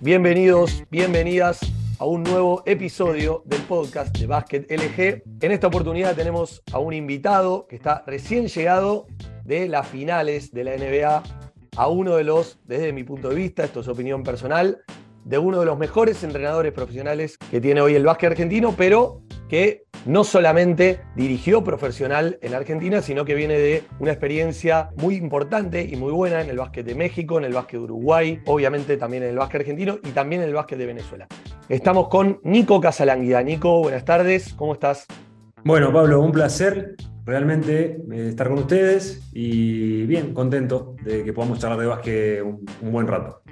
Bienvenidos, bienvenidas a un nuevo episodio del podcast de Básquet LG. En esta oportunidad tenemos a un invitado que está recién llegado de las finales de la NBA, a uno de los, desde mi punto de vista, esto es opinión personal, de uno de los mejores entrenadores profesionales que tiene hoy el básquet argentino, pero que no solamente dirigió profesional en Argentina, sino que viene de una experiencia muy importante y muy buena en el básquet de México, en el básquet de Uruguay, obviamente también en el básquet argentino y también en el básquet de Venezuela. Estamos con Nico Casalanguida. Nico, buenas tardes, ¿cómo estás? Bueno, Pablo, un placer realmente eh, estar con ustedes y bien, contento de que podamos charlar de básquet un, buen rato.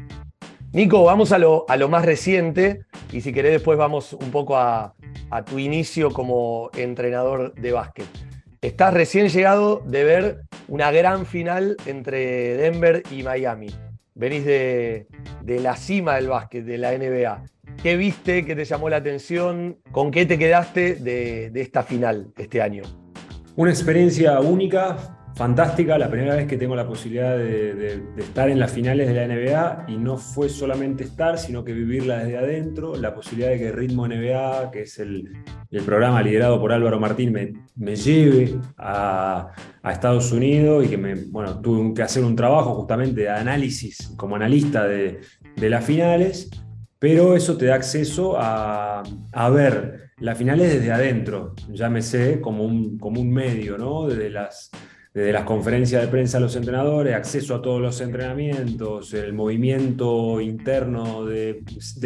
Nico, vamos a lo, a lo más reciente y si querés después vamos un poco a, a tu inicio como entrenador de básquet. Estás recién llegado de ver una gran final entre Denver y Miami. Venís de, la cima del básquet, de la NBA. ¿Qué viste? ¿Qué te llamó la atención? ¿Con qué te quedaste de, de esta final este año? Una experiencia única, fantástica, la primera vez que tengo la posibilidad de, estar en las finales de la NBA y no fue solamente estar, sino que vivirla desde adentro, la posibilidad de que Ritmo NBA, que es el, programa liderado por Álvaro Martín, me, lleve a, Estados Unidos y que me, bueno, tuve que hacer un trabajo justamente de análisis como analista de, las finales, pero eso te da acceso a, a ver las finales desde adentro, llámese como un, como un medio, ¿no? Desde las desde las conferencias de prensa a los entrenadores, acceso a todos los entrenamientos, el movimiento interno de,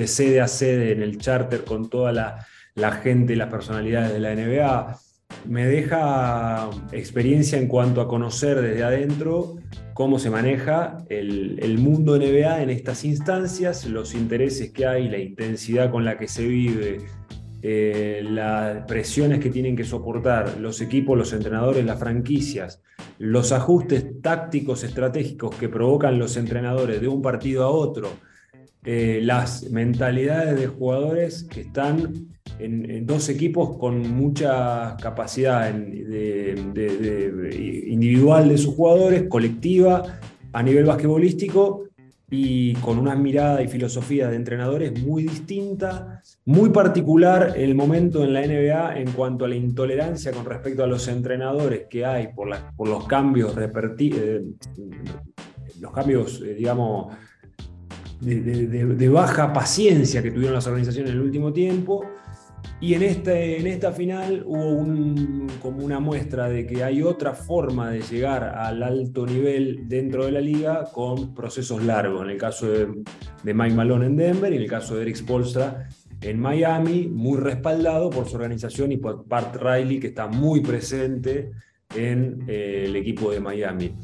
sede a sede en el charter con toda la, gente y las personalidades de la NBA, me deja experiencia en cuanto a conocer desde adentro cómo se maneja el, el, mundo NBA en estas instancias, los intereses que hay, la intensidad con la que se vive, eh, las presiones que tienen que soportar los equipos, los entrenadores, las franquicias, los ajustes tácticos estratégicos que provocan los entrenadores de un partido a otro, eh, las mentalidades de jugadores que están en, dos equipos con mucha capacidad individual de sus jugadores, colectiva, a nivel basquetbolístico, y con una mirada y filosofía de entrenadores muy distinta, muy particular el momento en la NBA en cuanto a la intolerancia con respecto a los entrenadores que hay por, por los cambios, eh, los cambios, eh, digamos, de, baja paciencia que tuvieron las organizaciones en el último tiempo y en, este, en esta final hubo como una muestra de que hay otra forma de llegar al alto nivel dentro de la liga con procesos largos. En el caso de, Mike Malone en Denver y en el caso de Eric Spolstra en Miami, muy respaldado por su organización y por Bart Riley, que está muy presente en eh, el equipo de Miami.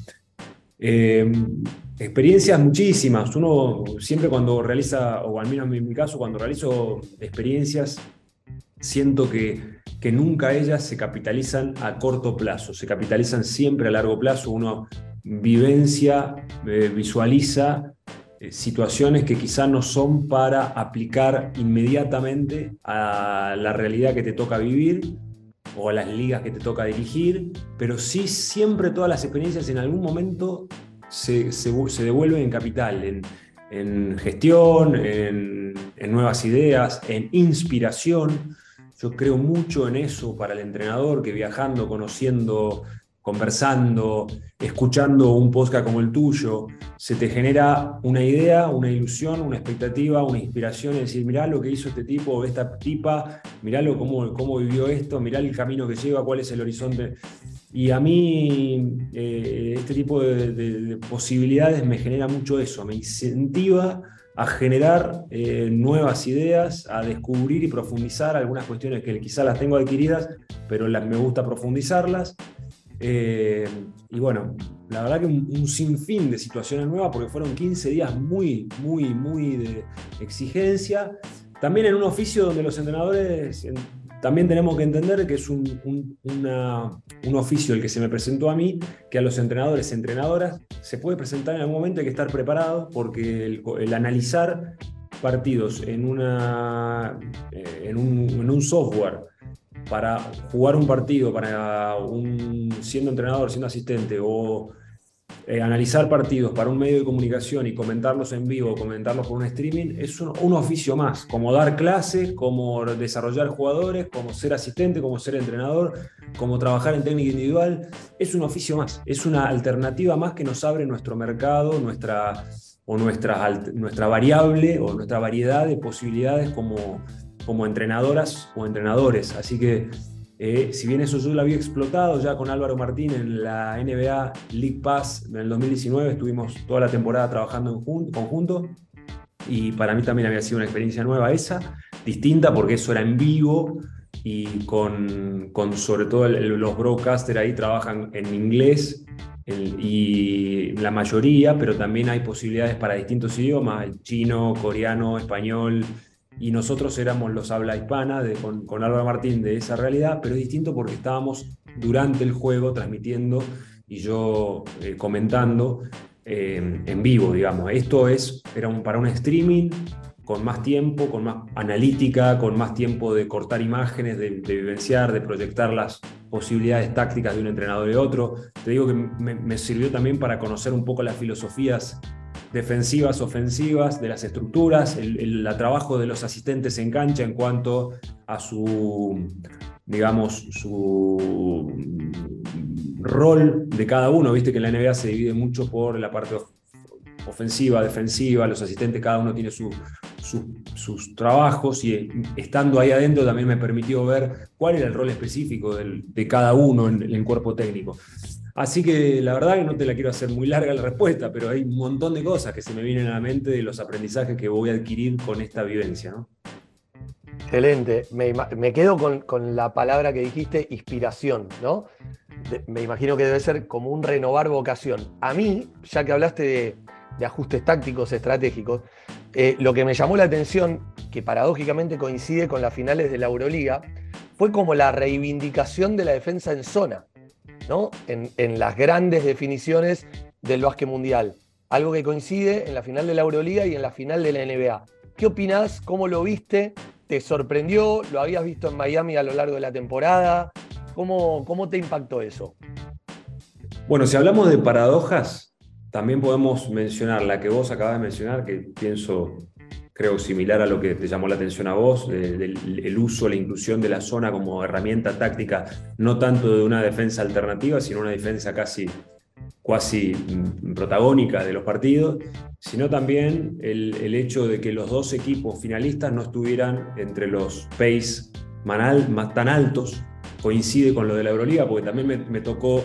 Eh, experiencias muchísimas. Uno siempre cuando realiza, o al menos en mi caso, cuando realizo experiencias siento que, que nunca ellas se capitalizan a corto plazo, se capitalizan siempre a largo plazo. Uno vivencia, eh, visualiza eh, situaciones que quizá no son para aplicar inmediatamente a la realidad que te toca vivir o a las ligas que te toca dirigir, pero sí siempre todas las experiencias en algún momento se, se, devuelven en capital, en, en gestión, en, en, nuevas ideas, en inspiración. Yo creo mucho en eso para el entrenador, que viajando, conociendo, conversando, escuchando un podcast como el tuyo, se te genera una idea, una ilusión, una expectativa, una inspiración, es decir, mirá lo que hizo este tipo o esta tipa, mirá cómo, cómo vivió esto, mirá el camino que lleva, cuál es el horizonte. Y a mí eh, este tipo de posibilidades me genera mucho eso, me incentiva a generar eh, nuevas ideas, a descubrir y profundizar algunas cuestiones que quizás las tengo adquiridas, pero las, me gusta profundizarlas. Eh, y bueno, la verdad que un, sinfín de situaciones nuevas, porque fueron 15 días muy, muy, muy de exigencia. También en un oficio donde los entrenadores también tenemos que entender que es un, oficio el que se me presentó a mí, que a los entrenadores, entrenadoras, se puede presentar en algún momento, hay que estar preparado, porque el, analizar partidos en, una, eh, en, un, software para jugar un partido, para un, siendo entrenador, siendo asistente, o eh, analizar partidos para un medio de comunicación y comentarlos en vivo, comentarlos por un streaming, es un, oficio más, como dar clases, como desarrollar jugadores, como ser asistente, como ser entrenador, como trabajar en técnica individual, es un oficio más, es una alternativa más que nos abre nuestro mercado, nuestra, o nuestra, variable o nuestra variedad de posibilidades como, como entrenadoras o entrenadores. Así que eh, si bien eso yo lo había explotado ya con Álvaro Martín en la NBA League Pass en el 2019, estuvimos toda la temporada trabajando en conjunto y para mí también había sido una experiencia nueva esa, distinta porque eso era en vivo y con, con sobre todo los broadcasters ahí trabajan en inglés y la mayoría, pero también hay posibilidades para distintos idiomas, chino, coreano, español, y nosotros éramos los habla hispana de, con, con, Álvaro Martín de esa realidad, pero es distinto porque estábamos durante el juego transmitiendo y yo eh, comentando eh, en vivo, digamos. Esto es, era un, para un streaming con más tiempo, con más analítica, con más tiempo de cortar imágenes, de, vivenciar, de proyectar las posibilidades tácticas de un entrenador y otro. Te digo que me, me sirvió también para conocer un poco las filosofías defensivas, ofensivas, de las estructuras, el, trabajo de los asistentes en cancha en cuanto a su, digamos, su rol de cada uno. Viste que en la NBA se divide mucho por la parte ofensiva, defensiva, los asistentes cada uno tiene sus trabajos y estando ahí adentro también me permitió ver cuál era el rol específico de cada uno en el cuerpo técnico. Así que la verdad que no te la quiero hacer muy larga la respuesta, pero hay un montón de cosas que se me vienen a la mente de los aprendizajes que voy a adquirir con esta vivencia. Excelente. Me, quedo con, la palabra que dijiste, inspiración, ¿no? me imagino que debe ser como un renovar vocación. A mí, ya que hablaste de, ajustes tácticos estratégicos, eh, lo que me llamó la atención, que paradójicamente coincide con las finales de la Euroliga, fue como la reivindicación de la defensa en zona. En, las grandes definiciones del básquet mundial. Algo que coincide en la final de la Euroliga y en la final de la NBA. ¿Qué opinás? ¿Cómo lo viste? ¿Te sorprendió? ¿Lo habías visto en Miami a lo largo de la temporada? ¿Cómo, cómo te impactó eso? Bueno, si hablamos de paradojas, también podemos mencionar la que vos acabas de mencionar, que pienso creo similar a lo que te llamó la atención a vos, el uso, la inclusión de la zona como herramienta táctica, no tanto de una defensa alternativa, sino una defensa casi cuasi protagónica de los partidos, sino también el, hecho de que los dos equipos finalistas no estuvieran entre los pace más tan altos, coincide con lo de la Euroliga, porque también me, tocó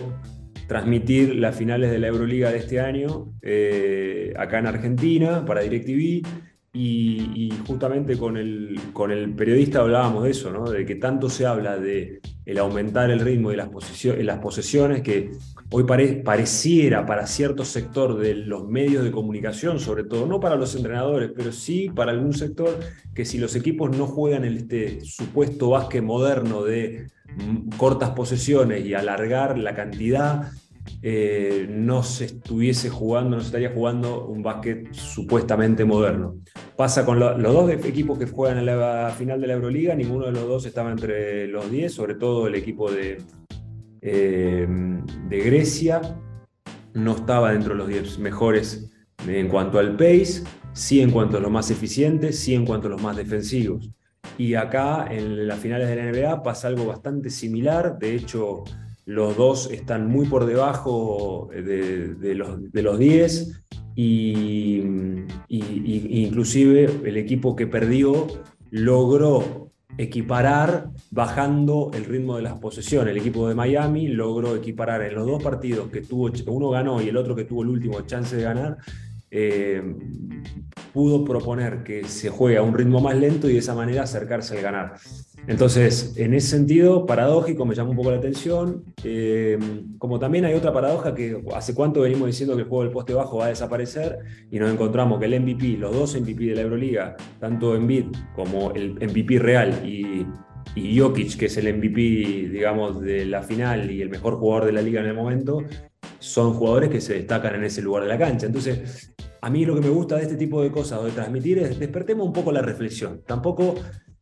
transmitir las finales de la Euroliga de este año eh, acá en Argentina para DirecTV y, justamente con el, con el periodista hablábamos de eso, ¿no? de que tanto se habla de el aumentar el ritmo de las, las posesiones que hoy pareciera para cierto sector de los medios de comunicación, sobre todo, no para los entrenadores, pero sí para algún sector, que si los equipos no juegan este supuesto básquet moderno de mm, cortas posesiones y alargar la cantidad, eh, no se estuviese jugando, no se estaría jugando un básquet supuestamente moderno. Pasa con los dos equipos que juegan en la final de la Euroliga, ninguno de los dos estaba entre los 10, sobre todo el equipo de, eh, de Grecia no estaba dentro de los 10 mejores en cuanto al pace, sí en cuanto a los más eficientes, sí en cuanto a los más defensivos. Y acá en las finales de la NBA pasa algo bastante similar, de hecho los dos están muy por debajo de, los, de los 10 y, inclusive el equipo que perdió logró equiparar bajando el ritmo de las posesiones. El equipo de Miami logró equiparar en los dos partidos que tuvo, uno ganó y el otro que tuvo el último chance de ganar, eh, pudo proponer que se juegue a un ritmo más lento y de esa manera acercarse al ganar. Entonces, en ese sentido, paradójico, me llama un poco la atención. Eh, como también hay otra paradoja que hace cuánto venimos diciendo que el juego del poste bajo va a desaparecer y nos encontramos que el MVP, los dos MVP de la Euroliga, tanto Embiid como el MVP real y, y Jokic, que es el MVP, digamos, de la final y el mejor jugador de la liga en el momento, son jugadores que se destacan en ese lugar de la cancha. Entonces, a mí lo que me gusta de este tipo de cosas de transmitir es despertemos un poco la reflexión. Tampoco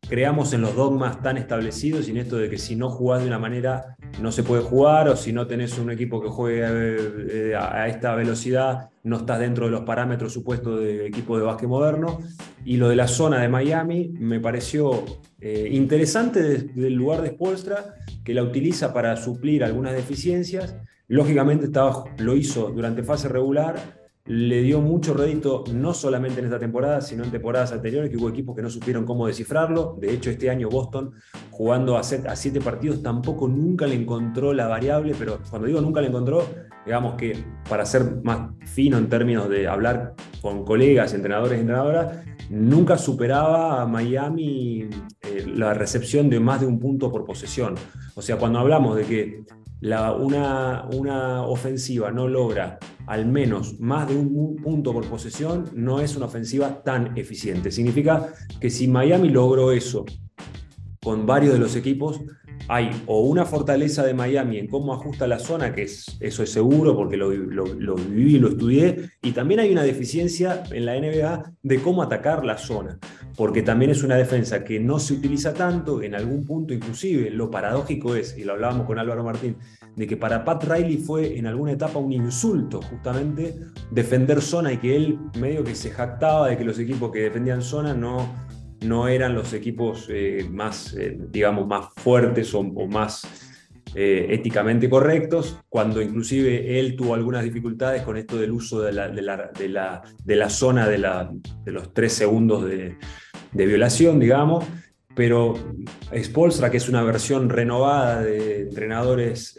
creamos en los dogmas tan establecidos y en esto de que si no jugás de una manera no se puede jugar o si no tenés un equipo que juegue eh, a esta velocidad no estás dentro de los parámetros supuestos de equipo de básquet moderno. Y lo de la zona de Miami me pareció eh, interesante del lugar de Spolstra, que la utiliza para suplir algunas deficiencias. Lógicamente estaba, lo hizo durante fase regular, le dio mucho rédito no solamente en esta temporada, sino en temporadas anteriores, que hubo equipos que no supieron cómo descifrarlo. De hecho, este año Boston, jugando a, siete partidos, tampoco nunca le encontró la variable, pero cuando digo nunca le encontró, digamos que para ser más fino en términos de hablar con colegas, entrenadores y entrenadoras, nunca superaba a Miami eh, la recepción de más de un punto por posesión. O sea, cuando hablamos de que una, una ofensiva no logra al menos más de un punto por posesión, no es una ofensiva tan eficiente. Significa que si Miami logró eso con varios de los equipos, hay o una fortaleza de Miami en cómo ajusta la zona, que es, eso es seguro porque lo, lo, viví y lo estudié, y también hay una deficiencia en la NBA de cómo atacar la zona, porque también es una defensa que no se utiliza tanto, en algún punto inclusive, lo paradójico es, y lo hablábamos con Álvaro Martín, de que para Pat Riley fue en alguna etapa un insulto justamente defender zona y que él medio que se jactaba de que los equipos que defendían zona no no eran los equipos eh, más, eh, digamos, más fuertes o, más eh, éticamente correctos, cuando inclusive él tuvo algunas dificultades con esto del uso de la, de la, zona de, los tres segundos de, violación, digamos. Pero Spolstra, que es una versión renovada de entrenadores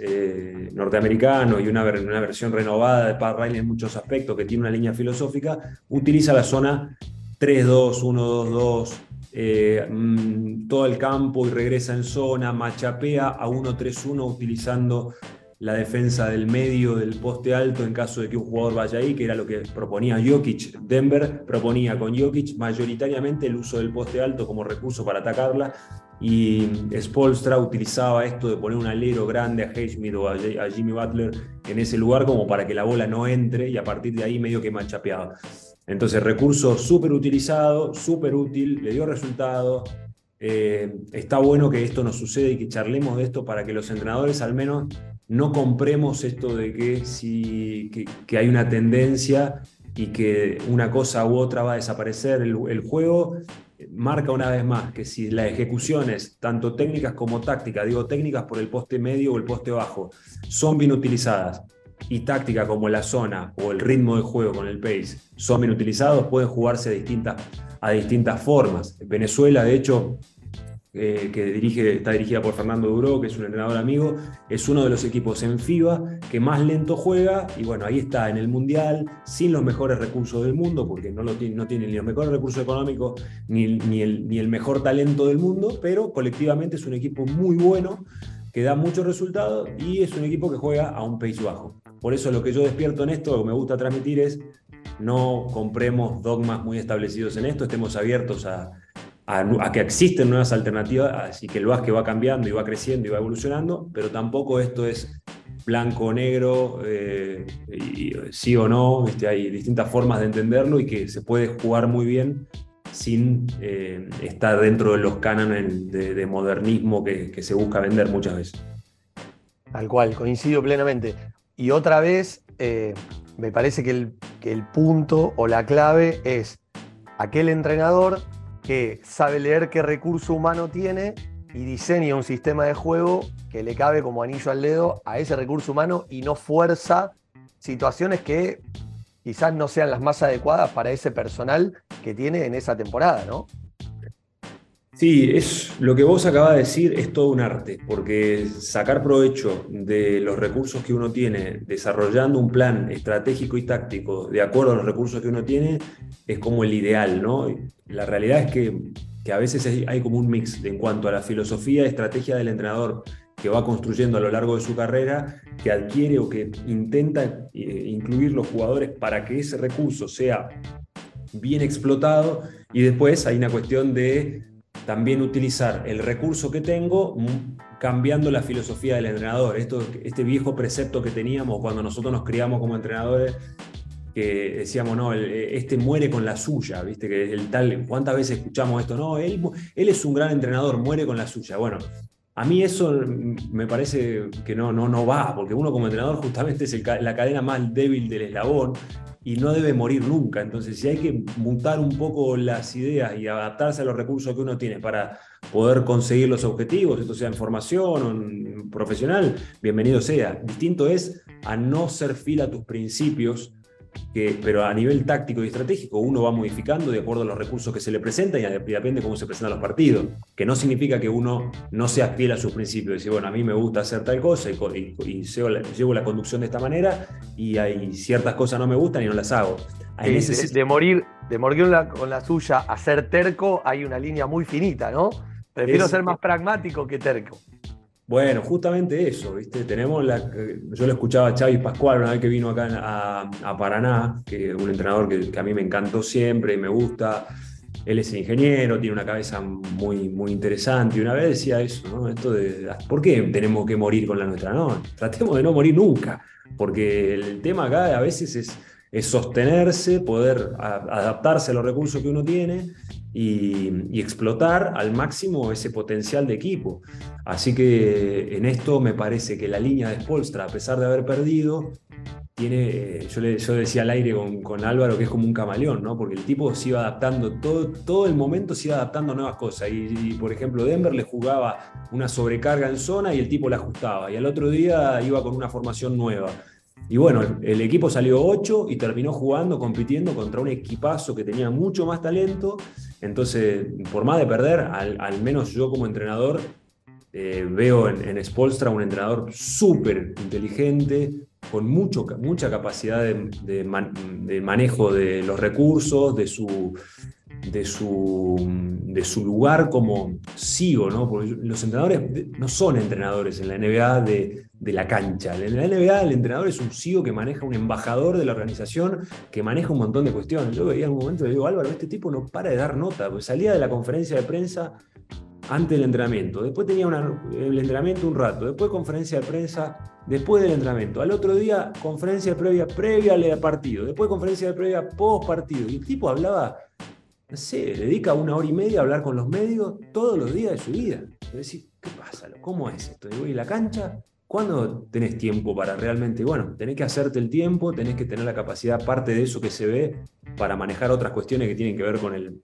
norteamericanos y una, una, versión renovada de Pat Riley en muchos aspectos, que tiene una línea filosófica, utiliza la zona 3-2, 1-2-2, eh, mm, todo el campo y regresa en zona, machapea a 1-3-1 utilizando la defensa del medio del poste alto en caso de que un jugador vaya ahí, que era lo que proponía Jokic. Denver proponía con Jokic mayoritariamente el uso del poste alto como recurso para atacarla y Spolstra utilizaba esto de poner un alero grande a Highsmith o a, Jimmy Butler en ese lugar como para que la bola no entre y a partir de ahí medio que machapeaba. Entonces, recurso súper utilizado, súper útil, le dio resultado. Eh, está bueno que esto nos suceda y que charlemos de esto para que los entrenadores al menos no compremos esto de que, si, que, hay una tendencia y que una cosa u otra va a desaparecer. El, el, juego marca una vez más que si las ejecuciones, tanto técnicas como tácticas, digo técnicas por el poste medio o el poste bajo, son bien utilizadas y táctica como la zona o el ritmo de juego con el pace son bien utilizados, pueden jugarse a distintas, a distintas formas. Venezuela, de hecho, eh, que dirige, está dirigida por Fernando Duró, que es un entrenador amigo, es uno de los equipos en FIBA que más lento juega y bueno, ahí está en el Mundial, sin los mejores recursos del mundo, porque no, tiene, no ni los mejores recursos económicos ni, ni, el, ni el mejor talento del mundo, pero colectivamente es un equipo muy bueno que da muchos resultados y es un equipo que juega a un pace bajo. Por eso lo que yo despierto en esto, lo que me gusta transmitir es no compremos dogmas muy establecidos en esto, estemos abiertos a, que existen nuevas alternativas, así que el básquet va cambiando y va creciendo y va evolucionando, pero tampoco esto es blanco o negro, eh, sí o no, este, hay distintas formas de entenderlo y que se puede jugar muy bien sin eh, estar dentro de los cánones de, modernismo que, que se busca vender muchas veces. Tal cual, coincido plenamente. Y otra vez, eh, me parece que el, que el punto o la clave es aquel entrenador que sabe leer qué recurso humano tiene y diseña un sistema de juego que le cabe como anillo al dedo a ese recurso humano y no fuerza situaciones que quizás no sean las más adecuadas para ese personal que tiene en esa temporada, ¿no? Sí, es lo que vos acabas de decir es todo un arte, porque sacar provecho de los recursos que uno tiene, desarrollando un plan estratégico y táctico de acuerdo a los recursos que uno tiene, es como el ideal, ¿no? La realidad es que, que a veces hay como un mix en cuanto a la filosofía estrategia del entrenador que va construyendo a lo largo de su carrera, que adquiere o que intenta eh, incluir los jugadores para que ese recurso sea bien explotado y después hay una cuestión de también utilizar el recurso que tengo mm, cambiando la filosofía del entrenador. Esto, este viejo precepto que teníamos cuando nosotros nos criamos como entrenadores, que decíamos, no, este muere con la suya, ¿viste? Que el tal, ¿cuántas veces escuchamos esto? No, él, él es un gran entrenador, muere con la suya. Bueno, a mí eso me parece que no, no, no va, porque uno como entrenador justamente es la cadena más débil del eslabón y no debe morir nunca. Entonces, si hay que mutar un poco las ideas y adaptarse a los recursos que uno tiene para poder conseguir los objetivos, esto sea en formación o en profesional, bienvenido sea. Distinto es a no ser fiel a tus principios pero a nivel táctico y estratégico uno va modificando de acuerdo a los recursos que se le presentan y depende de cómo se presentan los partidos. Que no significa que uno no sea fiel a sus principios. Decir, bueno, a mí me gusta hacer tal cosa y, y, llevo, la, conducción de esta manera y hay ciertas cosas no me gustan y no las hago. de, morir, de morir con la, con la, suya a ser terco hay una línea muy finita, ¿no? Prefiero ser más pragmático que terco. Bueno, justamente eso, ¿viste? Tenemos la. Yo lo escuchaba a Xavi Pascual una vez que vino acá a, Paraná, que es un entrenador que, a mí me encantó siempre y me gusta. Él es ingeniero, tiene una cabeza muy, muy interesante. Y una vez decía eso, ¿no? Esto de. ¿Por qué tenemos que morir con la nuestra? No, tratemos de no morir nunca. Porque el tema acá a veces es, es sostenerse, poder adaptarse a los recursos que uno tiene y, explotar al máximo ese potencial de equipo. Así que en esto me parece que la línea de Spolstra, a pesar de haber perdido, tiene, yo, le, yo decía al aire con, Álvaro que es como un camaleón, ¿no? porque el tipo se iba adaptando, todo, todo el momento se iba adaptando a nuevas cosas. Y, por ejemplo, Denver le jugaba una sobrecarga en zona y el tipo la ajustaba. Y al otro día iba con una formación nueva. Y bueno, el equipo salió 8 y terminó jugando, compitiendo contra un equipazo que tenía mucho más talento. Entonces, por más de perder, al, menos yo como entrenador eh, veo en, Spolstra un entrenador súper inteligente, con mucho, mucha capacidad de, manejo de los recursos, de su, de su, de su lugar como sigo, ¿no? Porque los entrenadores no son entrenadores en la NBA de, de la cancha. En la NBA el entrenador es un CEO que maneja un embajador de la organización que maneja un montón de cuestiones. Yo veía en un momento y digo, Álvaro, este tipo no para de dar nota, pues salía de la conferencia de prensa antes del entrenamiento, después tenía el entrenamiento un rato, después conferencia de prensa después del entrenamiento, al otro día conferencia previa previa al partido, después conferencia de previa post partido, y el tipo hablaba no sé, dedica una hora y media a hablar con los medios todos los días de su vida. decir, ¿qué pasa? ¿Cómo es esto? ¿Y la cancha? ¿Cuándo tenés tiempo para realmente? Bueno, tenés que hacerte el tiempo, tenés que tener la capacidad, parte de eso que se ve, para manejar otras cuestiones que tienen que ver con el,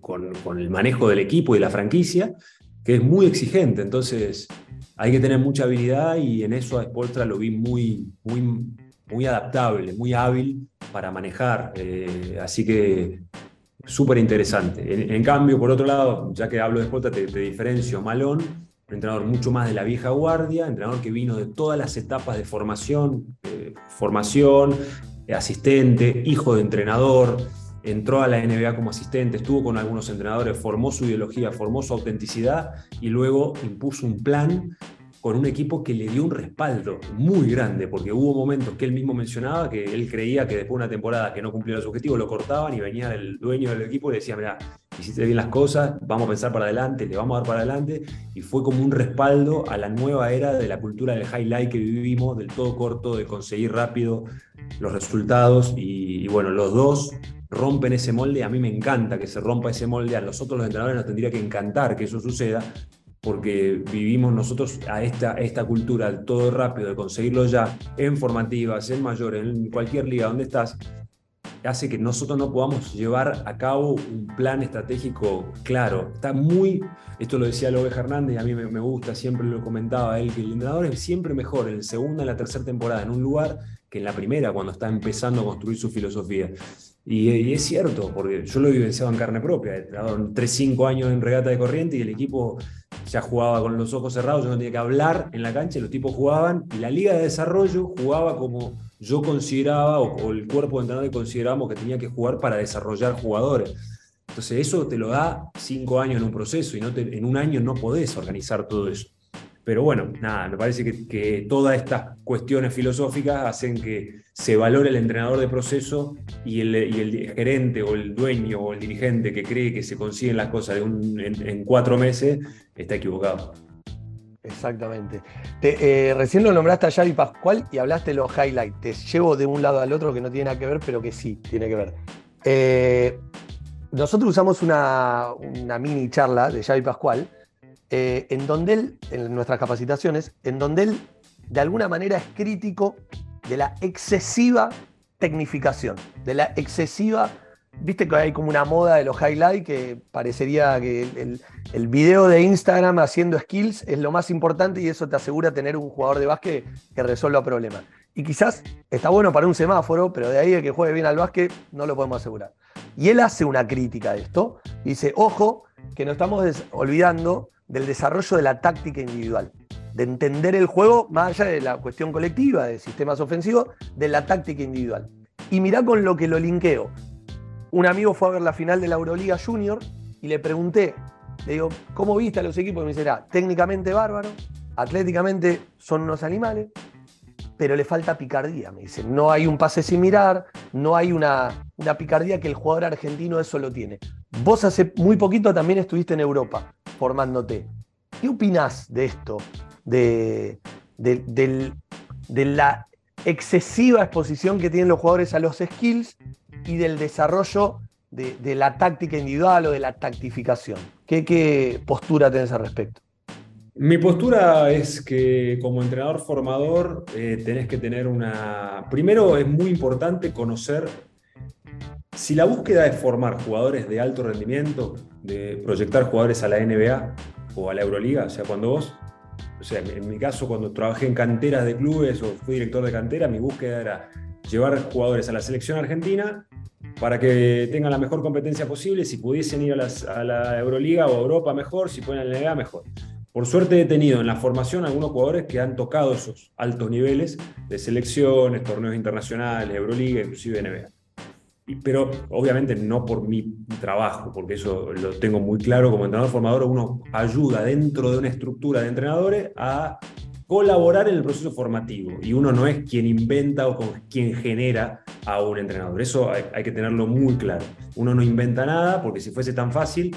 con, el manejo del equipo y de la franquicia, que es muy exigente. Entonces, hay que tener mucha habilidad y en eso a Spolstra lo vi muy, muy, muy adaptable, muy hábil para manejar. Eh, así que súper interesante. En, cambio, por otro lado, ya que hablo de Spolstra, te, diferencio Malón, un entrenador mucho más de la vieja guardia, entrenador que vino de todas las etapas de formación, eh, formación, asistente, hijo de entrenador, entró a la NBA como asistente, estuvo con algunos entrenadores, formó su ideología, formó su autenticidad y luego impuso un plan con un equipo que le dio un respaldo muy grande, porque hubo momentos que él mismo mencionaba que él creía que después de una temporada que no cumplió los objetivos lo cortaban y venía el dueño del equipo y le decía, mira, hiciste bien las cosas, vamos a pensar para adelante, le vamos a dar para adelante, y fue como un respaldo a la nueva era de la cultura del highlight que vivimos, del todo corto, de conseguir rápido los resultados, y, y bueno, los dos rompen ese molde, a mí me encanta que se rompa ese molde, a nosotros los entrenadores nos tendría que encantar que eso suceda, porque vivimos nosotros a esta, esta cultura todo rápido, de conseguirlo ya en formativas, en mayores, en cualquier liga donde estás, hace que nosotros no podamos llevar a cabo un plan estratégico claro. Está muy, esto lo decía Lobe Hernández y a mí me, gusta, siempre lo comentaba él, que el entrenador es siempre mejor en la segunda, en la tercera temporada en un lugar que en la primera cuando está empezando a construir su filosofía. Y, es cierto, porque yo lo he vivenciado en carne propia. He trabajado 3-5 años en regata de corriente y el equipo ya jugaba con los ojos cerrados, yo no tenía que hablar en la cancha, los tipos jugaban y la liga de desarrollo jugaba como yo consideraba o, el cuerpo de entrenadores considerábamos que tenía que jugar para desarrollar jugadores. Entonces eso te lo da cinco años en un proceso y no en un año no podés organizar todo eso. Pero bueno, nada, me parece que, todas estas cuestiones filosóficas hacen que se valore el entrenador de proceso y el, gerente o el dueño o el dirigente que cree que se consiguen las cosas en, cuatro meses está equivocado. Exactamente. Eh, recién lo nombraste a Javi Pascual y hablaste de los highlights. Te llevo de un lado al otro que no tiene nada que ver, pero que sí tiene que ver. Eh, nosotros usamos una, mini charla de Javi Pascual, eh, en donde él, en nuestras capacitaciones, en donde él de alguna manera es crítico de la excesiva tecnificación, de la excesiva Viste que hay como una moda de los highlights que parecería que el, el, video de Instagram haciendo skills es lo más importante y eso te asegura tener un jugador de básquet que resuelva problemas. Y quizás está bueno para un semáforo, pero de ahí a que juegue bien al básquet no lo podemos asegurar. Y él hace una crítica de esto. Dice, ojo, que nos estamos olvidando del desarrollo de la táctica individual, de entender el juego más allá de la cuestión colectiva, de sistemas ofensivos, de la táctica individual. Y mirá con lo que lo linkeo un amigo fue a ver la final de la Euroliga Junior y le pregunté, le digo, ¿cómo viste a los equipos? Y me dice, técnicamente bárbaro, atléticamente son unos animales, pero le falta picardía, me dice. No hay un pase sin mirar, no hay una, una picardía que el jugador argentino eso lo tiene. Vos hace muy poquito también estuviste en Europa formándote. ¿Qué opinás de esto? De, de la excesiva exposición que tienen los jugadores a los skills y del desarrollo de, la táctica individual o de la tactificación. ¿Qué, postura tenés al respecto? Mi postura es que como entrenador formador eh, tenés que tener una... Primero es muy importante conocer si la búsqueda es formar jugadores de alto rendimiento, de proyectar jugadores a la NBA o a la Euroliga, o sea, cuando vos, o sea, en mi caso cuando trabajé en canteras de clubes o fui director de cantera, mi búsqueda era llevar jugadores a la selección argentina para que tengan la mejor competencia posible, si pudiesen ir a, la Euroliga o a Europa mejor, si pueden a la NBA mejor. Por suerte he tenido en la formación algunos jugadores que han tocado esos altos niveles de selecciones, torneos internacionales, Euroliga, inclusive NBA. Pero obviamente no por mi trabajo, porque eso lo tengo muy claro como entrenador formador, uno ayuda dentro de una estructura de entrenadores a colaborar en el proceso formativo y uno no es quien inventa o quien genera a un entrenador. Eso hay, que tenerlo muy claro. Uno no inventa nada porque si fuese tan fácil,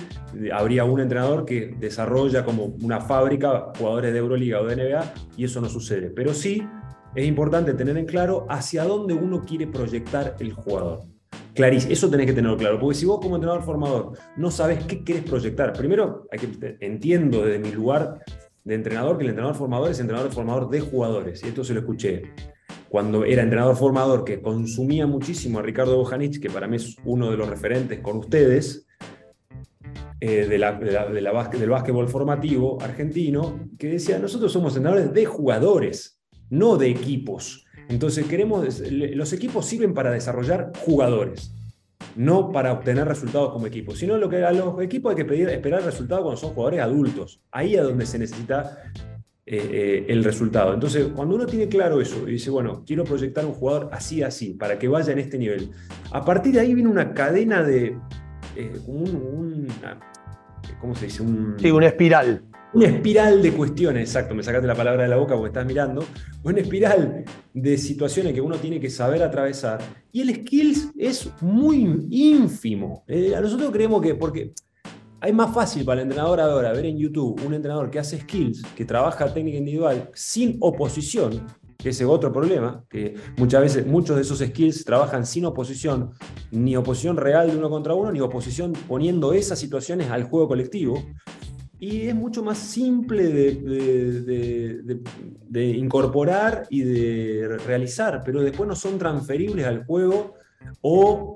habría un entrenador que desarrolla como una fábrica jugadores de Euroliga o de NBA y eso no sucede. Pero sí es importante tener en claro hacia dónde uno quiere proyectar el jugador. Clarísimo, eso tenés que tenerlo claro, porque si vos como entrenador formador no sabes qué querés proyectar, primero hay que, entiendo desde mi lugar de entrenador que el entrenador formador es entrenador formador de jugadores. Y esto se lo escuché cuando era entrenador formador que consumía muchísimo a Ricardo Bojanich, que para mí es uno de los referentes con ustedes, eh, de la, del básquetbol formativo argentino, que decía, nosotros somos entrenadores de jugadores, no de equipos. Entonces queremos, los equipos sirven para desarrollar jugadores no para obtener resultados como equipo, sino lo que a los equipos hay que pedir, esperar resultados cuando son jugadores adultos. Ahí es donde se necesita eh, eh, el resultado. Entonces, cuando uno tiene claro eso y dice, bueno, quiero proyectar un jugador así, así, para que vaya en este nivel, a partir de ahí viene una cadena de. Eh, ¿Cómo se dice? sí, una espiral una espiral de cuestiones, exacto, me sacaste la palabra de la boca porque estás mirando, una espiral de situaciones que uno tiene que saber atravesar. Y el skills es muy ínfimo. Eh, a nosotros creemos que, porque hay más fácil para el entrenador ahora ver en YouTube un entrenador que hace skills, que trabaja técnica individual sin oposición, que ese es otro problema, que muchas veces muchos de esos skills trabajan sin oposición, ni oposición real de uno contra uno, ni oposición poniendo esas situaciones al juego colectivo y es mucho más simple de, incorporar y de realizar, pero después no son transferibles al juego o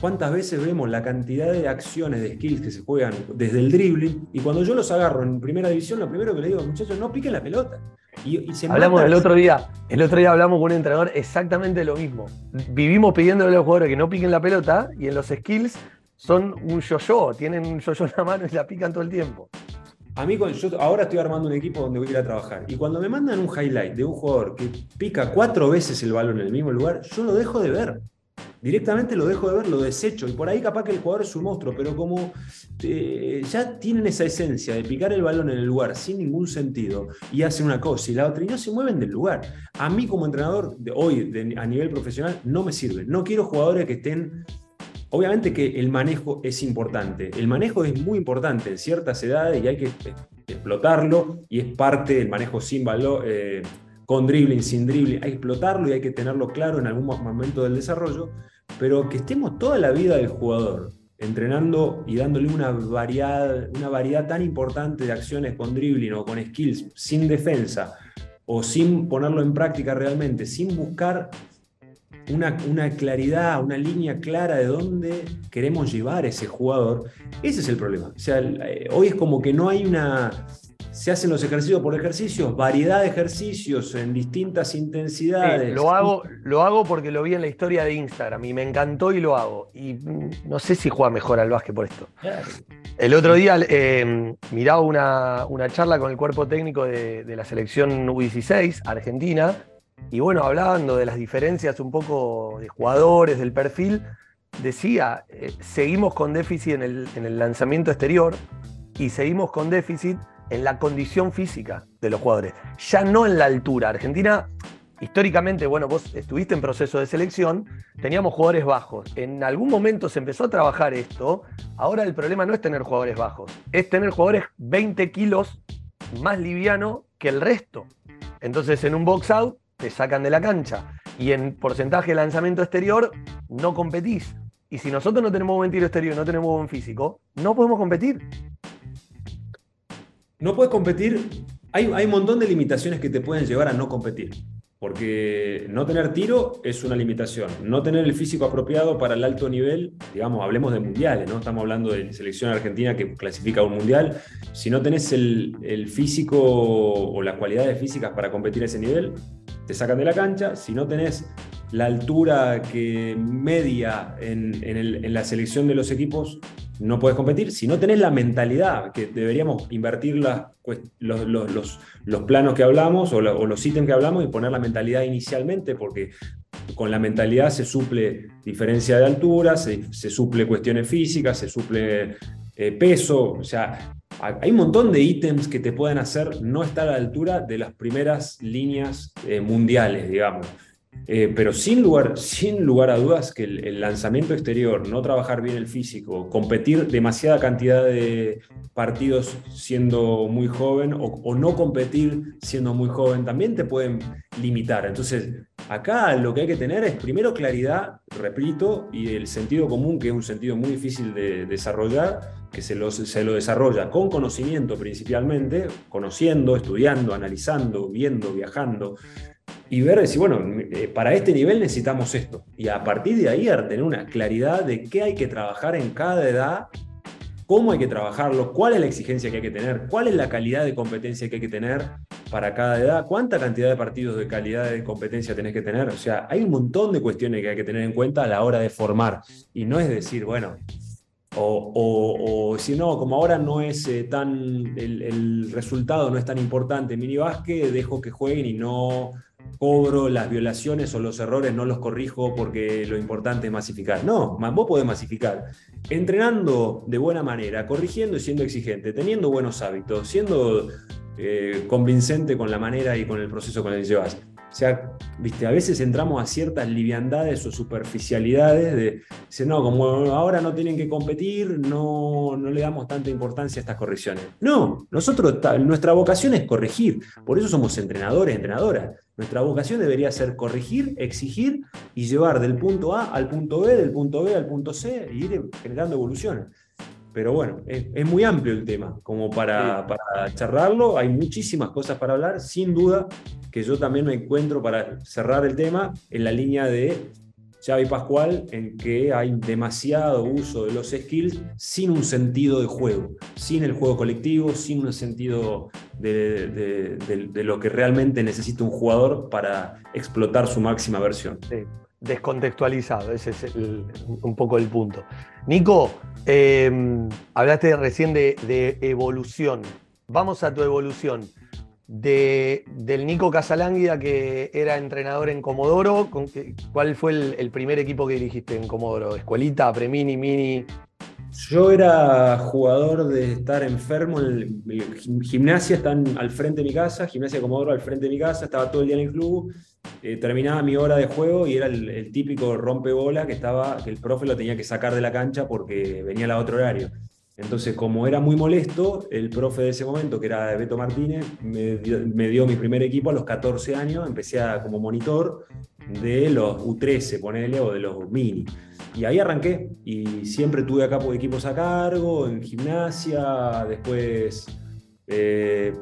cuántas veces vemos la cantidad de acciones de skills que se juegan desde el dribbling y cuando yo los agarro en primera división, lo primero que le digo, muchachos, no piquen la pelota. Y, hablamos el otro día, el otro día hablamos con un entrenador exactamente lo mismo. Vivimos pidiéndole a los jugadores que no piquen la pelota y en los skills son un yo-yo, tienen un yo-yo en la mano y la pican todo el tiempo. A mí, yo ahora estoy armando un equipo donde voy a ir a trabajar. Y cuando me mandan un highlight de un jugador que pica cuatro veces el balón en el mismo lugar, yo lo dejo de ver. Directamente lo dejo de ver, lo desecho. Y por ahí capaz que el jugador es un monstruo, pero como eh, ya tienen esa esencia de picar el balón en el lugar sin ningún sentido y hacen una cosa y la otra y no se mueven del lugar. A mí como entrenador de hoy a nivel profesional no me sirve. No quiero jugadores que estén Obviamente que el manejo es importante. El manejo es muy importante en ciertas edades y hay que explotarlo y es parte del manejo sin valor, eh, con dribbling, sin dribbling. Hay que explotarlo y hay que tenerlo claro en algún momento del desarrollo, pero que estemos toda la vida del jugador entrenando y dándole una variedad, una variedad tan importante de acciones con dribbling o con skills sin defensa o sin ponerlo en práctica realmente, sin buscar una, una, claridad, una línea clara de dónde queremos llevar a ese jugador, ese es el problema. O sea, eh, hoy es como que no hay una, se hacen los ejercicios por ejercicios, variedad de ejercicios en distintas intensidades. lo, hago, lo hago porque lo vi en la historia de Instagram y me encantó y lo hago. Y mm, no sé si juega mejor al básquet por esto. El otro día eh, miraba una, una, charla con el cuerpo técnico de, la selección U16 Argentina y bueno, hablando de las diferencias un poco de jugadores, del perfil, decía, eh, seguimos con déficit en el, en el lanzamiento exterior y seguimos con déficit en la condición física de los jugadores, ya no en la altura. Argentina, históricamente, bueno, vos estuviste en proceso de selección, teníamos jugadores bajos. En algún momento se empezó a trabajar esto. Ahora el problema no es tener jugadores bajos, es tener jugadores 20 kilos más liviano que el resto. Entonces en un box out te sacan de la cancha y en porcentaje de lanzamiento exterior no competís. Y si nosotros no tenemos buen tiro exterior y no tenemos buen físico, no podemos competir no puedes competir, hay, hay un montón de limitaciones que te pueden llevar a no competir. Porque no tener tiro es una limitación. No tener el físico apropiado para el alto nivel, digamos, hablemos de mundiales, ¿no? Estamos hablando de selección argentina que clasifica a un mundial. Si no tenés el, el físico o las cualidades físicas para competir a ese nivel, te sacan de la cancha. Si no tenés la altura que media en, en la selección de los equipos, no puedes competir. Si no tenés la mentalidad, que deberíamos invertir los, los, planos que hablamos o, los ítems que hablamos y poner la mentalidad inicialmente, porque con la mentalidad se suple diferencia de altura, se, suple cuestiones físicas, se suple eh, peso, o sea, hay un montón de ítems que te pueden hacer no estar a la altura de las primeras líneas eh, mundiales, digamos. Eh, pero sin lugar, sin lugar a dudas que el, lanzamiento exterior, no trabajar bien el físico, competir demasiada cantidad de partidos siendo muy joven o, no competir siendo muy joven también te pueden limitar. Entonces, acá lo que hay que tener es primero claridad, repito, y el sentido común, que es un sentido muy difícil de desarrollar, que se lo, se lo desarrolla con conocimiento principalmente, conociendo, estudiando, analizando, viendo, viajando y ver, decir, bueno, eh, para este nivel necesitamos esto. Y a partir de ahí tener una claridad de qué hay que trabajar en cada edad, cómo hay que trabajarlo, cuál es la exigencia que hay que tener, cuál es la calidad de competencia que hay que tener para cada edad, cuánta cantidad de partidos de calidad de competencia tenés que tener. O sea, hay un montón de cuestiones que hay que tener en cuenta a la hora de formar. Y no es decir, bueno, o, si no, como ahora no es eh, tan, el, resultado no es tan importante minibásquet, dejo que jueguen y no cobro las violaciones o los errores, no los corrijo porque lo importante es masificar. No, vos podés masificar. Entrenando de buena manera, corrigiendo y siendo exigente, teniendo buenos hábitos, siendo eh, convincente con la manera y con el proceso con el que llevas. O sea, viste, a veces entramos a ciertas liviandades o superficialidades de decir, no, como ahora no tienen que competir, no, no le damos tanta importancia a estas correcciones. No, nosotros, nuestra vocación es corregir, por eso somos entrenadores, entrenadoras. Nuestra vocación debería ser corregir, exigir y llevar del punto A al punto B, del punto B al punto C, e ir generando evoluciones. Pero bueno, es, muy amplio el tema, como para, para, charlarlo, hay muchísimas cosas para hablar, sin duda que yo también me encuentro para cerrar el tema en la línea de Xavi Pascual, en que hay demasiado uso de los skills sin un sentido de juego, sin el juego colectivo, sin un sentido de, lo que realmente necesita un jugador para explotar su máxima versión. descontextualizado, ese es un poco el punto. Nico, em, hablaste recién de evolución. Vamos a tu evolución de, del Nico Casalánguida, que era entrenador en Comodoro. ¿Cuál fue el, primer equipo que dirigiste en Comodoro? ¿Escuelita, Premini, Mini? Yo era jugador de estar enfermo. En el, gimnasia están al frente de mi casa, gimnasia Comodoro al frente de mi casa, estaba todo el día en el club. Eh, terminaba mi hora de juego y era el, típico rompebola que estaba, que el profe lo tenía que sacar de la cancha porque venía a otro horario. Entonces, como era muy molesto, el profe de ese momento, que era Beto Martínez, me dio, mi primer equipo a los 14 años, empecé como monitor de los U13, ponele, o de los mini. Y ahí arranqué, y siempre tuve acá equipos a cargo, en gimnasia, después eh,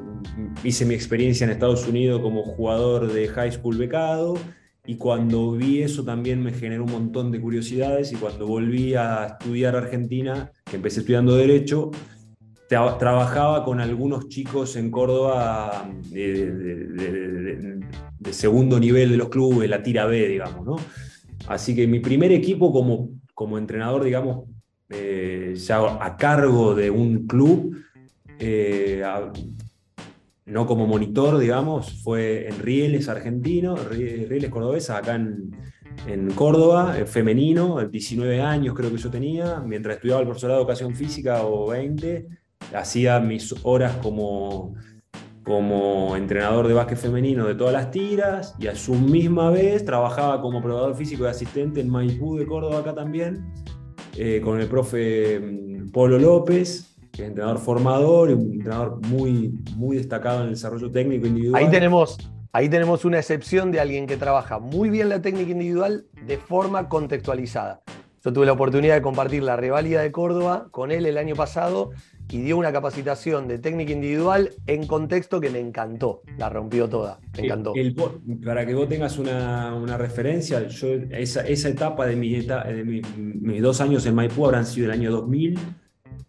hice mi experiencia en Estados Unidos como jugador de high school becado, y cuando vi eso también me generó un montón de curiosidades y cuando volví a estudiar Argentina, que empecé estudiando Derecho, trabajaba con algunos chicos en Córdoba de, segundo nivel de los clubes, la tira B, digamos, ¿no? Así que mi primer equipo como, como entrenador, digamos, eh, ya a cargo de un club, eh, no como monitor, digamos, fue en Rieles argentino, Rieles cordobesa, acá en, en Córdoba, femenino, 19 años creo que yo tenía, mientras estudiaba el profesorado de educación física o 20, hacía mis horas como, como entrenador de básquet femenino de todas las tiras y a su misma vez trabajaba como probador físico y asistente en Maipú de Córdoba acá también, eh, con el profe mm, Polo López, que es entrenador formador y un entrenador muy, muy destacado en el desarrollo técnico individual. Ahí tenemos, ahí tenemos una excepción de alguien que trabaja muy bien la técnica individual de forma contextualizada. Yo tuve la oportunidad de compartir la reválida de Córdoba con él el año pasado y dio una capacitación de técnica individual en contexto que me encantó. La rompió toda, me encantó. para que vos tengas una, una referencia, yo, esa, esa etapa de, mi, de mis dos años en Maipú habrán sido el año 2000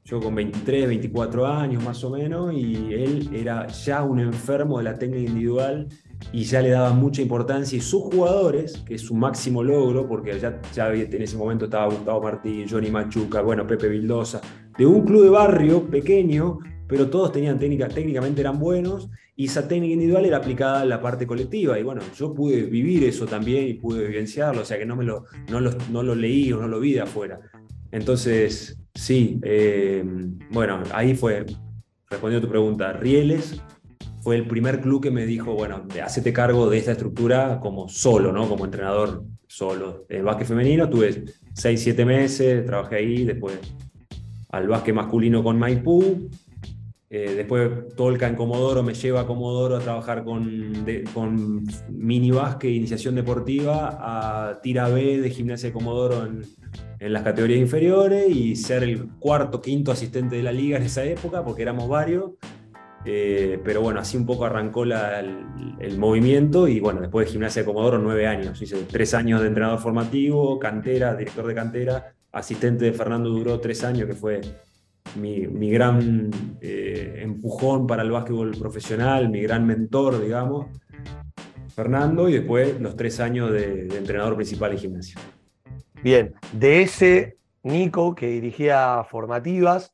yo con 23, 24 años más o menos, y él era ya un enfermo de la técnica individual y ya le daba mucha importancia. Y sus jugadores, que es su máximo logro, porque ya, ya en ese momento estaba Gustavo Martín, Johnny Machuca, bueno, Pepe Vildosa, de un club de barrio pequeño, pero todos tenían técnicas, técnicamente eran buenos, y esa técnica individual era aplicada a la parte colectiva. Y bueno, yo pude vivir eso también y pude vivenciarlo, o sea que no, me lo, no, lo, no lo leí o no lo vi de afuera. Entonces, Sí, eh, bueno, ahí fue, respondiendo a tu pregunta, Rieles fue el primer club que me dijo, bueno, hacete cargo de esta estructura como solo, ¿no? Como entrenador solo. En básquet femenino tuve 6, 7 meses, trabajé ahí, después al básquet masculino con Maipú, eh, después Tolca en Comodoro me lleva a Comodoro a trabajar con, con mini básquet, iniciación deportiva, a tira B de gimnasia de Comodoro en, en las categorías inferiores y ser el cuarto, quinto asistente de la liga en esa época, porque éramos varios. Eh, pero bueno, así un poco arrancó el, movimiento y bueno, después de Gimnasia de Comodoro, nueve años. Hice tres años de entrenador formativo, cantera, director de cantera, asistente de Fernando Duró, tres años, que fue mi, gran eh, empujón para el básquetbol profesional, mi gran mentor, digamos, Fernando, y después los tres años de, entrenador principal en gimnasia. Bien, de ese Nico que dirigía formativas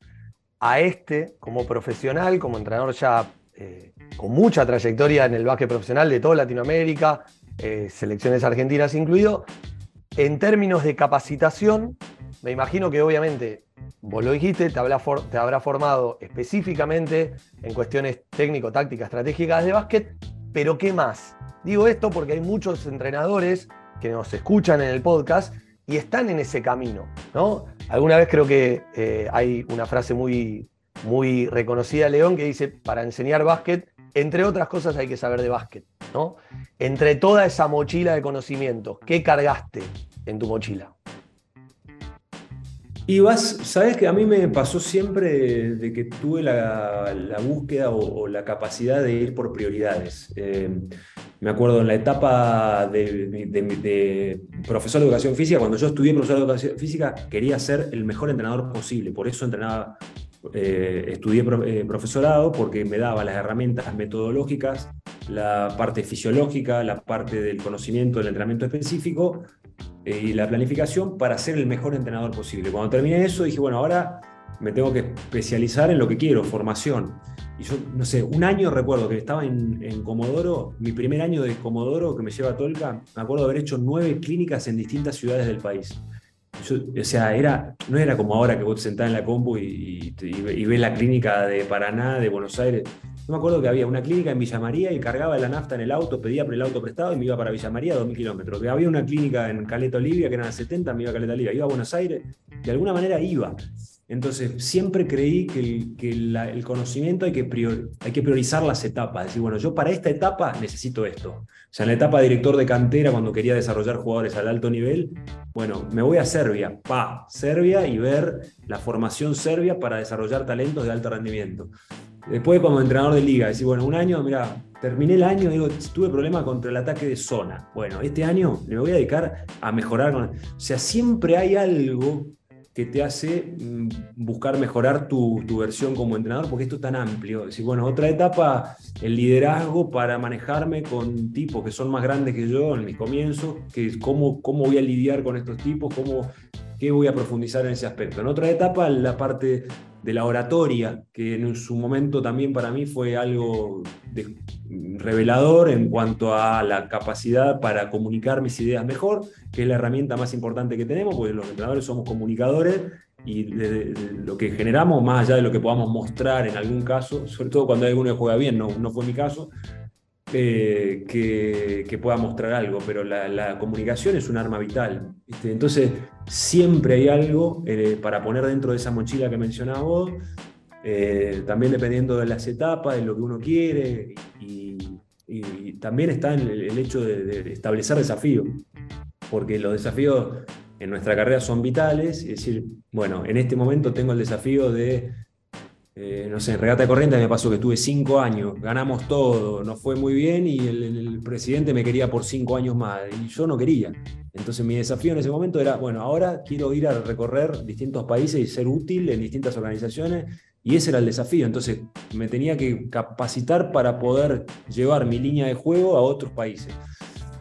a este como profesional, como entrenador ya eh, con mucha trayectoria en el básquet profesional de toda Latinoamérica, eh, selecciones argentinas incluido, en términos de capacitación, me imagino que obviamente, vos lo dijiste, te habrá, formado específicamente en cuestiones técnico-tácticas, estratégicas de básquet, pero ¿qué más? Digo esto porque hay muchos entrenadores que nos escuchan en el podcast y están en ese camino, ¿no? Alguna vez creo que eh, hay una frase muy, muy reconocida León que dice, para enseñar básquet, entre otras cosas hay que saber de básquet, ¿no? Entre toda esa mochila de conocimientos, ¿qué cargaste en tu mochila? Y vas, sabes que a mí me pasó siempre de que tuve la, búsqueda o, la capacidad de ir por prioridades. Eh, me acuerdo en la etapa de, profesor de educación física, cuando yo estudié profesor de educación física, quería ser el mejor entrenador posible. Por eso entrenaba, eh, estudié eh, profesorado, porque me daba las herramientas metodológicas, la parte fisiológica, la parte del conocimiento del entrenamiento específico y la planificación para ser el mejor entrenador posible. Cuando terminé eso, dije, bueno, ahora me tengo que especializar en lo que quiero, formación. Y yo, no sé, un año recuerdo que estaba en, Comodoro, mi primer año de Comodoro que me lleva a Tolca, me acuerdo de haber hecho nueve clínicas en distintas ciudades del país. o sea, era, no era como ahora que vos te sentás en la compu y, ves la clínica de Paraná, de Buenos Aires. No me acuerdo que había una clínica en Villa María y cargaba la nafta en el auto, pedía por el auto prestado y me iba para Villa María a 2.000 kilómetros. Que había una clínica en Caleta Olivia que eran 70, me iba a Caleta Olivia. Iba a Buenos Aires, de alguna manera iba. Entonces, siempre creí que, el, conocimiento hay que, hay que priorizar las etapas. Decir, bueno, yo para esta etapa necesito esto. O sea, en la etapa de director de cantera, cuando quería desarrollar jugadores al alto nivel, bueno, me voy a Serbia, pa, Serbia y ver la formación serbia para desarrollar talentos de alto rendimiento. Después, como entrenador de liga, decir, bueno, un año, mira, terminé el año, digo, tuve problemas contra el ataque de zona. Bueno, este año me voy a dedicar a mejorar. o sea, siempre hay algo que te hace mm, buscar mejorar tu, versión como entrenador, porque esto es tan amplio. Decir, bueno, otra etapa, el liderazgo para manejarme con tipos que son más grandes que yo en mis comienzos, que cómo, cómo voy a lidiar con estos tipos, cómo, qué voy a profundizar en ese aspecto. En otra etapa, la parte de la oratoria, que en su momento también para mí fue algo revelador en cuanto a la capacidad para comunicar mis ideas mejor, que es la herramienta más importante que tenemos, porque los entrenadores somos comunicadores y lo que generamos, más allá de lo que podamos mostrar en algún caso, sobre todo cuando alguno que juega bien, no, no fue mi caso, eh, que, pueda mostrar algo, pero la, comunicación es un arma vital. Entonces, siempre hay algo eh, para poner dentro de esa mochila que mencionaba vos, eh, también dependiendo de las etapas, de lo que uno quiere, y, también está el, el hecho de, establecer desafíos, porque los desafíos en nuestra carrera son vitales, es decir, bueno, en este momento tengo el desafío de eh, no sé, en Regata de Corrientes me pasó que estuve cinco años, ganamos todo, nos fue muy bien y el, presidente me quería por cinco años más y yo no quería. Entonces mi desafío en ese momento era, bueno, ahora quiero ir a recorrer distintos países y ser útil en distintas organizaciones y ese era el desafío. Entonces me tenía que capacitar para poder llevar mi línea de juego a otros países.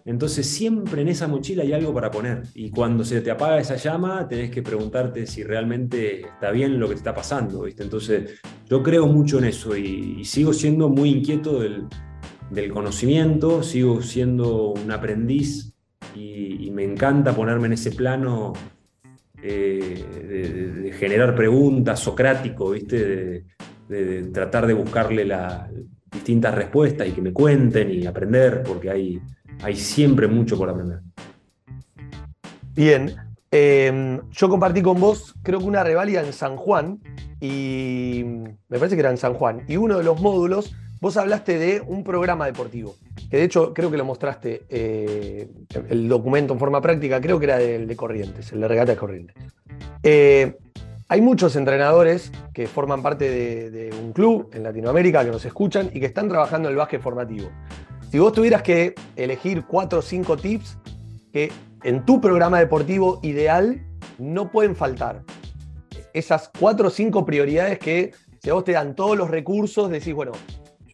Entonces siempre en esa mochila hay algo para poner. Y cuando se te apaga esa llama, tenés que preguntarte si realmente está bien lo que te está pasando. ¿viste? Entonces yo creo mucho en eso y, sigo siendo muy inquieto del, conocimiento, sigo siendo un aprendiz y, me encanta ponerme en ese plano eh, de, generar preguntas, socrático, ¿viste? De, tratar de buscarle las distintas respuestas y que me cuenten y aprender, porque hay hay siempre mucho por aprender. Bien, em, yo compartí con vos, creo que una reválida en San Juan, y me parece que era en San Juan, y uno de los módulos, vos hablaste de un programa deportivo, que de hecho creo que lo mostraste, eh, el documento en forma práctica, creo que era el de Corrientes, el de Regata de Corrientes. Eh, hay muchos entrenadores que forman parte de, un club en Latinoamérica que nos escuchan y que están trabajando en el básquet formativo. Si vos tuvieras que elegir cuatro o cinco tips que en tu programa deportivo ideal no pueden faltar, esas cuatro o cinco prioridades que si a vos te dan todos los recursos, decís, bueno,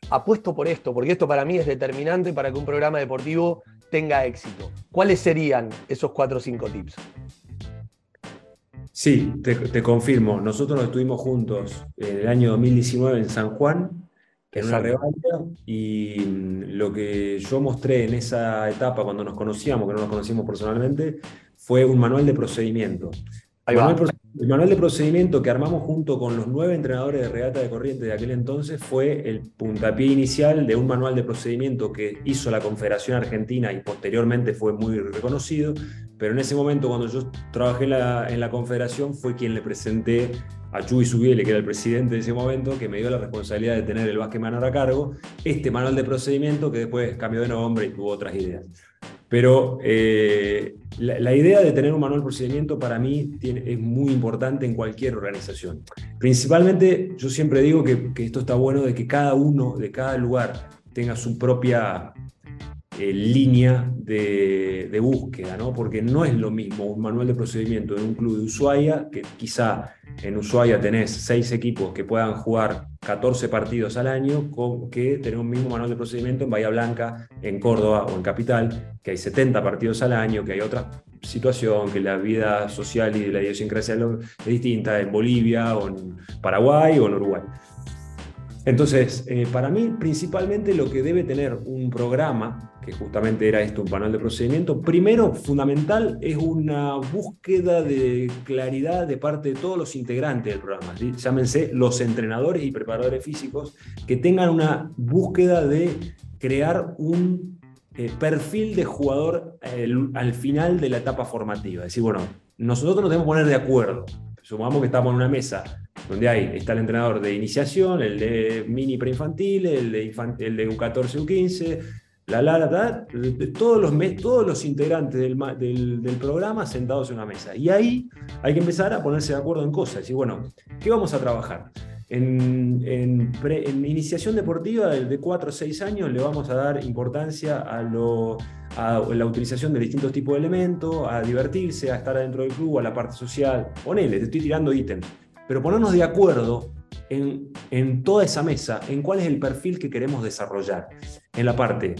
apuesto por esto, porque esto para mí es determinante para que un programa deportivo tenga éxito. ¿Cuáles serían esos cuatro o cinco tips? Sí, te, te confirmo. Nosotros estuvimos juntos en el año 2019 en San Juan en una revancha y mm, lo que yo mostré en esa etapa cuando nos conocíamos, que no nos conocimos personalmente, fue un manual de procedimiento. El, manual, de procedimiento que armamos junto con los nueve entrenadores de regata de corriente de aquel entonces fue el puntapié inicial de un manual de procedimiento que hizo la Confederación Argentina y posteriormente fue muy reconocido, pero en ese momento cuando yo trabajé en la, Confederación fue quien le presenté a Chuy Subiele, que era el presidente de ese momento, que me dio la responsabilidad de tener el básquet menor a cargo, este manual de procedimiento que después cambió de nombre y tuvo otras ideas. Pero eh, la, idea de tener un manual de procedimiento para mí es muy importante en cualquier organización. Principalmente, yo siempre digo que, esto está bueno de que cada uno de cada lugar tenga su propia eh, línea de, de, búsqueda, ¿no? porque no es lo mismo un manual de procedimiento en un club de Ushuaia, que quizá en Ushuaia tenés seis equipos que puedan jugar 14 partidos al año, que tener un mismo manual de procedimiento en Bahía Blanca, en Córdoba o en Capital, que hay 70 partidos al año, que hay otra situación, que la vida social y la idiosincrasia es distinta en Bolivia o en Paraguay o en Uruguay. Entonces, eh, para mí, principalmente lo que debe tener un programa, que justamente era esto, un panel de procedimiento, primero, fundamental, es una búsqueda de claridad de parte de todos los integrantes del programa. Llámense los entrenadores y preparadores físicos, que tengan una búsqueda de crear un eh, perfil de jugador al final de la etapa formativa. Es decir, bueno, nosotros nos debemos poner de acuerdo. Supongamos que estamos en una mesa donde hay, está el entrenador de iniciación, el de mini preinfantil, el de, el de U14, U15, la, la, la, todos, los, todos los integrantes del, del, programa sentados en una mesa. Y ahí hay que empezar a ponerse de acuerdo en cosas. Decir, bueno, ¿qué vamos a trabajar? En, en, iniciación deportiva de 4 o 6 años le vamos a dar importancia a, lo, a la utilización de distintos tipos de elementos, a divertirse, a estar adentro del club, a la parte social. Ponele, te estoy tirando ítems pero ponernos de acuerdo en, en, toda esa mesa, en cuál es el perfil que queremos desarrollar, en la parte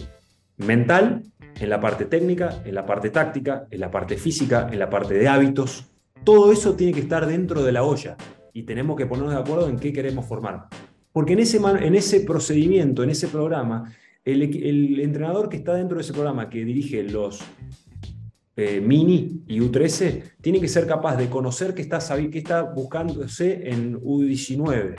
mental, en la parte técnica, en la parte táctica, en la parte física, en la parte de hábitos. Todo eso tiene que estar dentro de la olla y tenemos que ponernos de acuerdo en qué queremos formar. Porque en ese, en ese procedimiento, en ese programa, el, entrenador que está dentro de ese programa, que dirige los eh, mini y U13, tiene que ser capaz de conocer qué está, está buscándose en U19.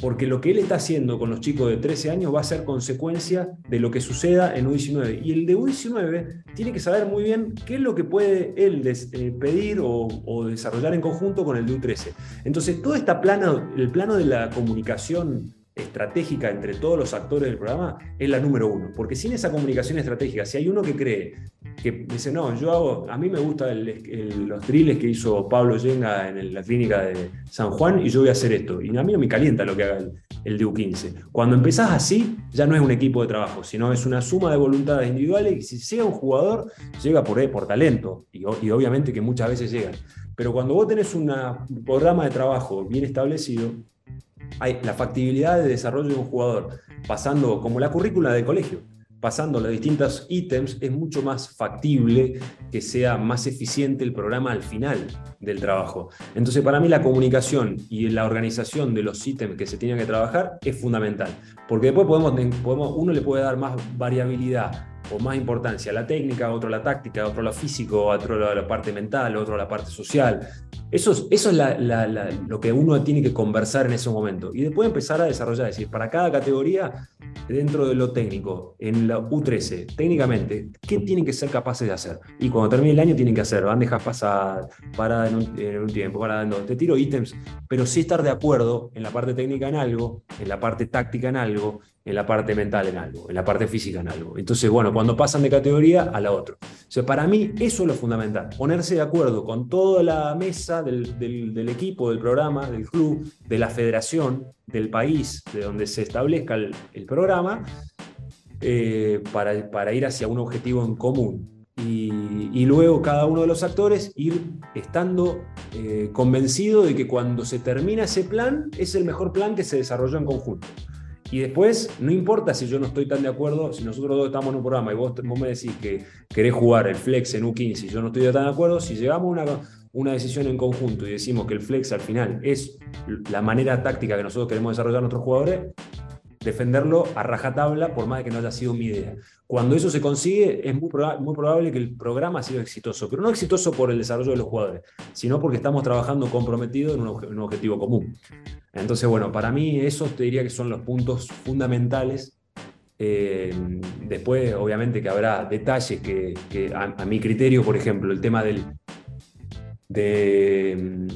Porque lo que él está haciendo con los chicos de 13 años va a ser consecuencia de lo que suceda en U19. Y el de U19 tiene que saber muy bien qué es lo que puede él eh, pedir o, desarrollar en conjunto con el de U13. Entonces, todo este plano, el plano de la comunicación estratégica entre todos los actores del programa es la número uno. Porque sin esa comunicación estratégica, si hay uno que cree que dice, no, yo hago, a mí me gustan los drills que hizo Pablo Yenga en la clínica de San Juan y yo voy a hacer esto. Y a mí no me calienta lo que haga el, el DU15. Cuando empezás así, ya no es un equipo de trabajo, sino es una suma de voluntades individuales y si sea un jugador, llega por, por talento y, y obviamente que muchas veces llegan. Pero cuando vos tenés un programa de trabajo bien establecido, hay la factibilidad de desarrollo de un jugador, pasando como la currícula del colegio, pasando los distintos ítems, es mucho más factible que sea más eficiente el programa al final del trabajo. Entonces, para mí la comunicación y la organización de los ítems que se tienen que trabajar es fundamental, porque después podemos, podemos uno le puede dar más variabilidad o más importancia la técnica, otro la táctica, otro a lo físico, otro a la parte mental, otro la parte social. Eso es, eso es lo que uno tiene que conversar en ese momento. Y después empezar a desarrollar, es decir, para cada categoría, dentro de lo técnico, en la U13, técnicamente, ¿qué tienen que ser capaces de hacer? Y cuando termine el año tienen que hacer bandejas pasadas, parada en un, tiempo, parada en Te tiro ítems, pero sí estar de acuerdo en la parte técnica en algo, en la parte táctica en algo, en la parte mental en algo, en la parte física en algo. Entonces, bueno, cuando pasan de categoría a la otra. O sea, para mí eso es lo fundamental, ponerse de acuerdo con toda la mesa del, equipo, del programa, del club, de la federación, del país, de donde se establezca el, programa, eh, para, para, ir hacia un objetivo en común. Y, luego cada uno de los actores ir estando eh, convencido de que cuando se termina ese plan es el mejor plan que se desarrolló en conjunto. Y después, no importa si yo no estoy tan de acuerdo, si nosotros dos estamos en un programa y vos, me decís que querés jugar el flex en U15 y yo no estoy tan de acuerdo, si llegamos a una, una decisión en conjunto y decimos que el flex al final es la manera táctica que nosotros queremos desarrollar a nuestros jugadores, defenderlo a rajatabla por más de que no haya sido mi idea. Cuando eso se consigue, es muy, muy probable que el programa ha sido exitoso, pero no exitoso por el desarrollo de los jugadores, sino porque estamos trabajando comprometidos en un, objetivo común. Entonces, bueno, para mí esos te diría que son los puntos fundamentales. Eh, después, obviamente, que habrá detalles que, a, mi criterio, por ejemplo, el tema del, de,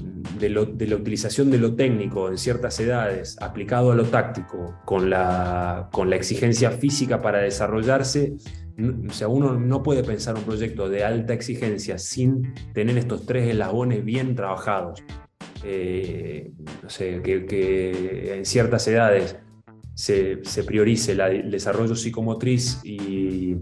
de, la utilización de lo técnico en ciertas edades aplicado a lo táctico con la, con la exigencia física para desarrollarse, o sea, uno no puede pensar un proyecto de alta exigencia sin tener estos tres eslabones bien trabajados. Eh, no sé, que, en ciertas edades se, priorice el desarrollo psicomotriz y,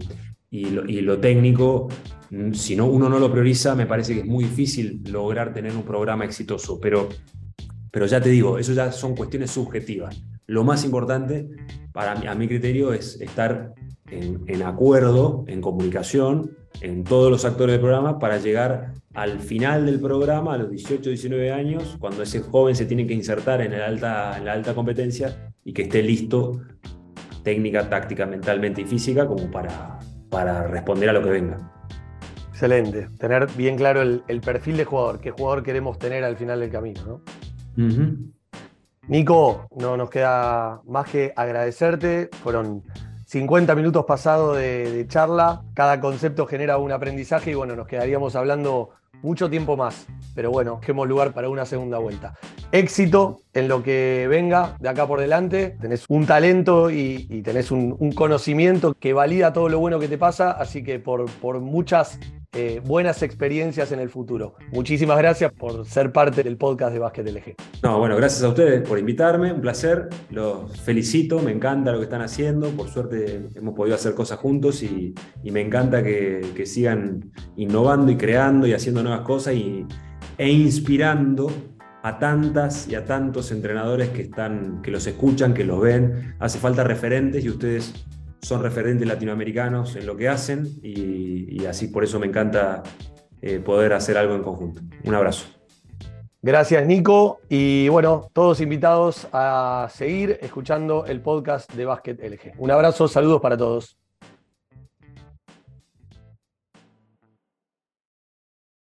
y lo, técnico, mm, si no, uno no lo prioriza, me parece que es muy difícil lograr tener un programa exitoso. Pero, pero ya te digo, eso ya son cuestiones subjetivas. Lo más importante, para a mi criterio, es estar en, acuerdo, en comunicación, en todos los actores del programa para llegar al final del programa, a los 18, 19 años, cuando ese joven se tiene que insertar en, el alta, en la alta competencia, y que esté listo técnica, táctica, mentalmente y física como para, para responder a lo que venga. Excelente, tener bien claro el, perfil de jugador, qué jugador queremos tener al final del camino. ¿no? Nico, no nos queda más que agradecerte. Fueron 50 minutos pasados de, charla. Cada concepto genera un aprendizaje y bueno, nos quedaríamos hablando mucho tiempo más. Pero bueno, dejemos lugar para una segunda vuelta. Éxito en lo que venga de acá por delante. Tenés un talento y, tenés un, conocimiento que valida todo lo bueno que te pasa. Así que por, por muchas eh, buenas experiencias en el futuro. Muchísimas gracias por ser parte del podcast de Básquet LG. No, bueno, gracias a ustedes por invitarme, un placer, los felicito, me encanta lo que están haciendo, por suerte hemos podido hacer cosas juntos y, me encanta que, sigan innovando y creando y haciendo nuevas cosas y, e inspirando a tantas y a tantos entrenadores que, están, que los escuchan, que los ven. Hace falta referentes y ustedes son referentes latinoamericanos en lo que hacen y, así por eso me encanta eh, poder hacer algo en conjunto. Un abrazo. Gracias Nico y bueno, todos invitados a seguir escuchando el podcast de Básquet LG. Un abrazo, saludos para todos.